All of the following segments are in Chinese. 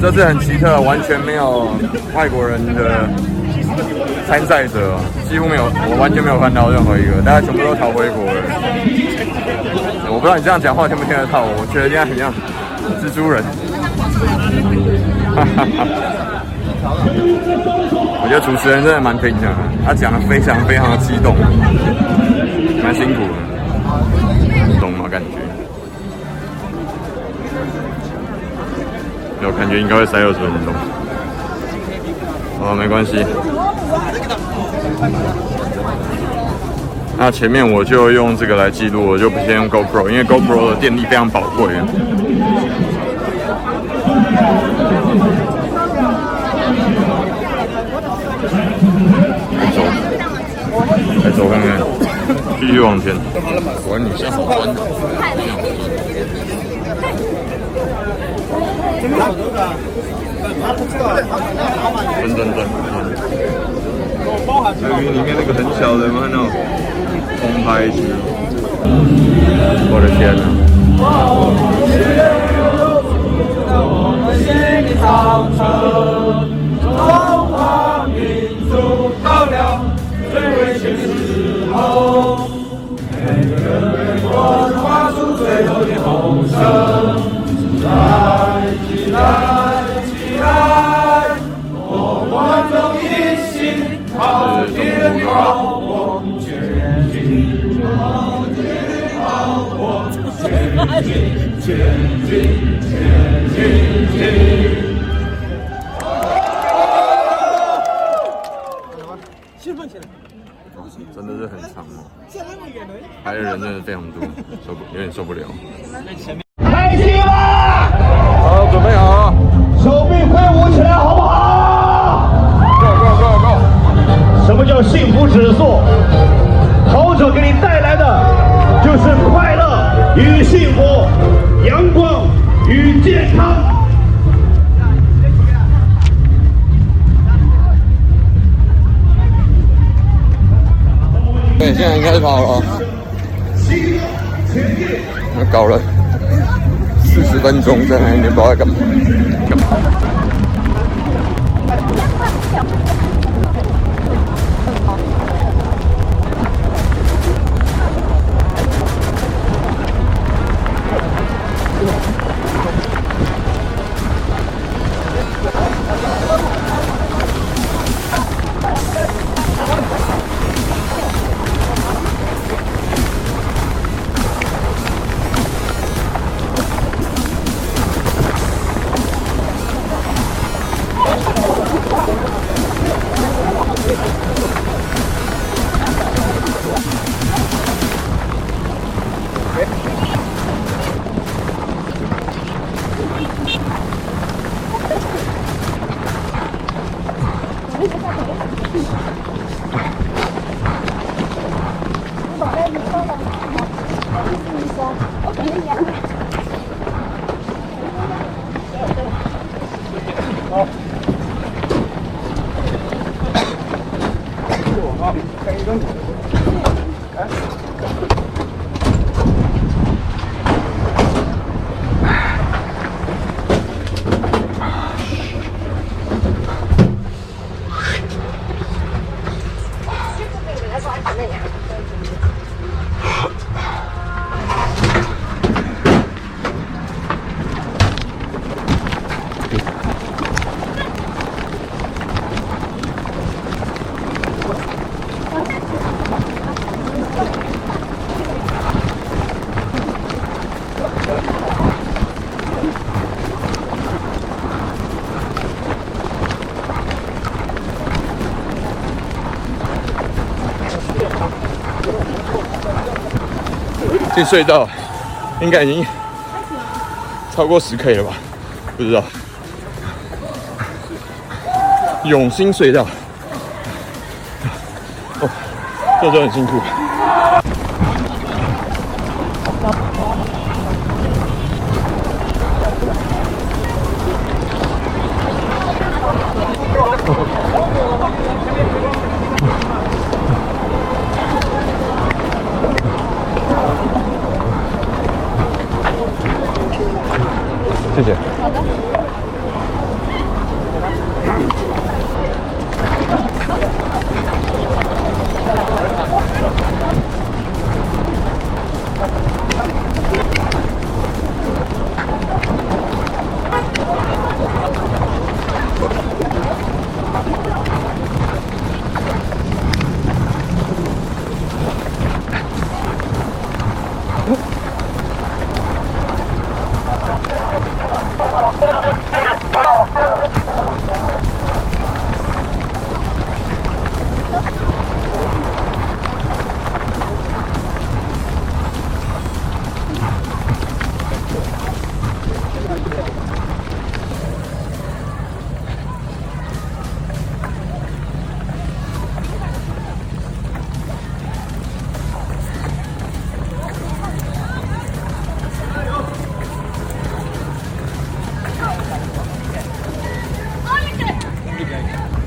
这次很奇特，完全没有外国人的参赛者，几乎没有，我完全没有看到任何一个，大家全部都逃回国了。我不知道你这样讲话听不听得到，我觉得这样很像蜘蛛人。我觉得主持人真的蛮拼的，他讲的非常非常的激动，蛮辛苦的，你懂吗？感觉。我感觉应该会塞二十分钟。哦，没关系。那前面我就用这个来记录，我就不先用 GoPro，因为 GoPro 的电力非常宝贵。来走，来走看看，继续往前。管你像好玩的。真的，真真真。由于里面那个很小的？那种空拍机，我的天哪！真的是很长哦，排的人真的非常多，受不有点受不了。搞了四十分钟，在那里不知道在。干嘛进隧道，应该已经超过十 K 了吧？不知道。永兴隧道，哦，这都很辛苦。谢谢。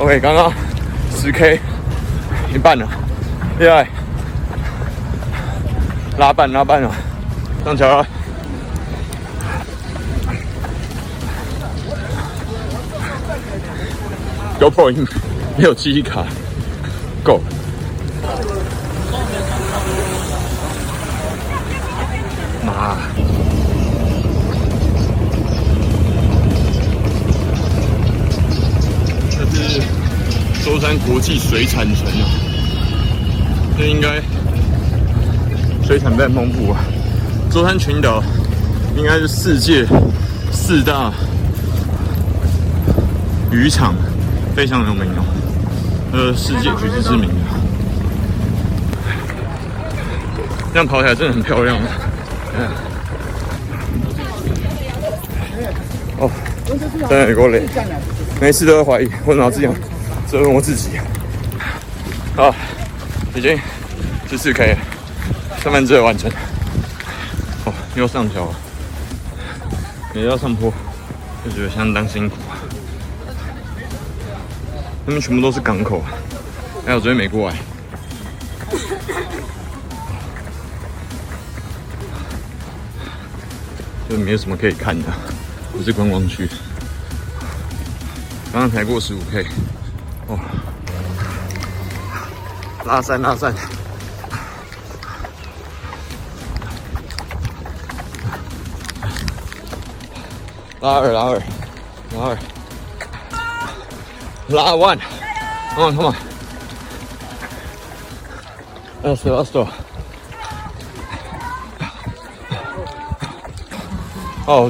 OK，刚刚十 K 一半了，厉害，拉半拉半了，上桥了。GoPro 没有记忆卡，Go。妈，舟山国际水产城啊，这应该水产非常丰富啊。舟山群岛应该是世界四大渔场。非常有名哦，呃，世界举世知名的，这样跑起来真的很漂亮。嗯，哦，真的有够累，每次都在怀疑，为什么这样责问我自己？啊，已经十四 K 了，三分之二完成。哦，又上桥了，也要上坡，就觉得相当辛苦。他们全部都是港口，还有昨天没过来，就没有什么可以看的，不是观光区。刚刚才过十五 K，哦，拉山拉山，拉二拉二拉二。拉 one，come on，come on，二十二十，哦，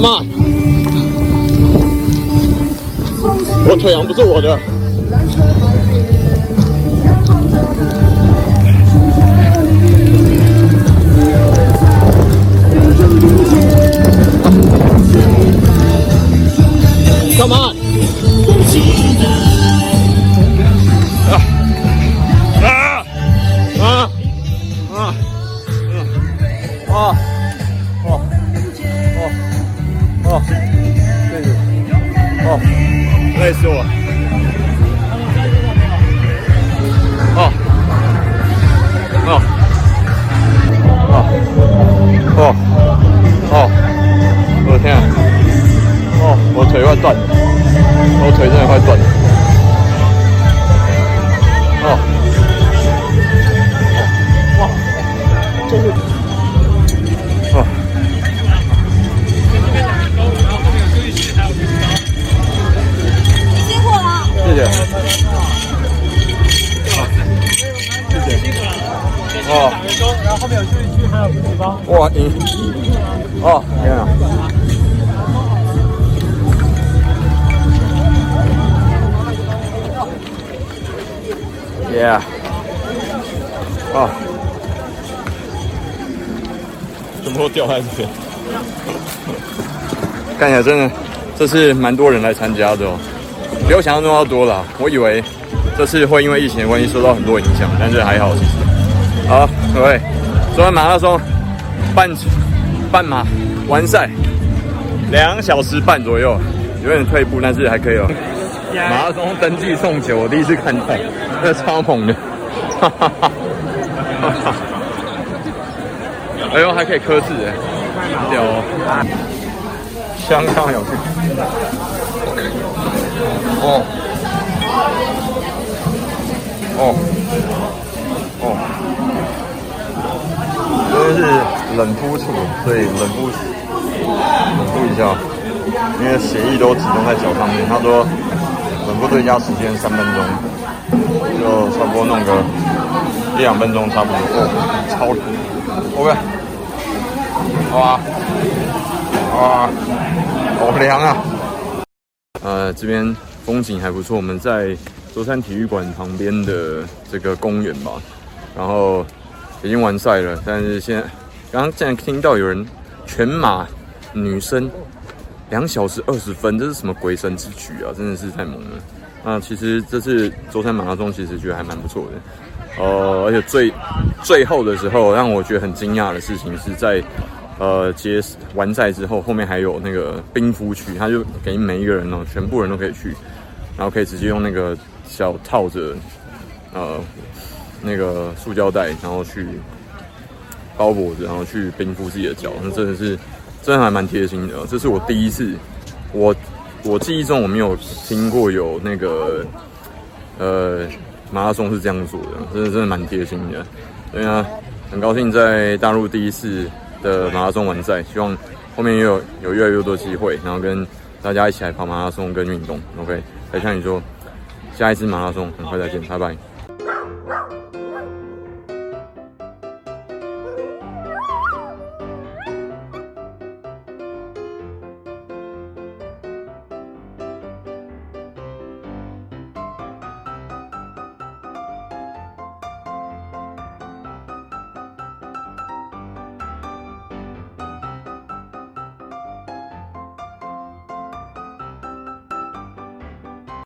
K 啊！我腿阳不是我的。Come on！天啊！哦，我腿快断了，我腿真的快断了。哦哦哇！这是。谢谢。哦，谢谢。然后后面有休息区，还有地方。哇，你，哦，天啊。Yeah。哦。怎么会掉在这边？看起来真的，这次蛮多人来参加的哦。比我想象中要多了，我以为这次会因为疫情的关系受到很多影响，但是还好其实。好，各位，昨天马拉松半半马完赛，两小时半左右，有点退步，但是还可以哦。马拉松登记送酒，我第一次看到，那超猛的。哈哈哈哈！哎呦，还可以刻字哎，屌哦！相当有趣。哦哦哦，因为是冷敷处，所以冷敷冷敷一下，因为血液都集中在脚上面。他说冷敷最佳时间三分钟，就差不多弄个一两分钟差不多。哦，超冷，OK，哇哇，好凉啊！呃，这边风景还不错，我们在舟山体育馆旁边的这个公园吧。然后已经完赛了，但是现在刚刚竟然听到有人全马女生两小时二十分，这是什么鬼神之举啊！真的是太猛了。那其实这次舟山马拉松其实觉得还蛮不错的。呃，而且最最后的时候让我觉得很惊讶的事情是在。呃，结完赛之后，后面还有那个冰敷区，他就给每一个人哦，全部人都可以去，然后可以直接用那个小套着呃那个塑胶袋，然后去包裹着，然后去冰敷自己的脚，那真的是真的还蛮贴心的。这是我第一次，我我记忆中我没有听过有那个呃马拉松是这样做的，真的真的蛮贴心的。对啊，很高兴在大陆第一次。的马拉松完赛，希望后面也有有越来越多机会，然后跟大家一起来跑马拉松跟运动。OK，来向你说，下一次马拉松很快再见，拜拜。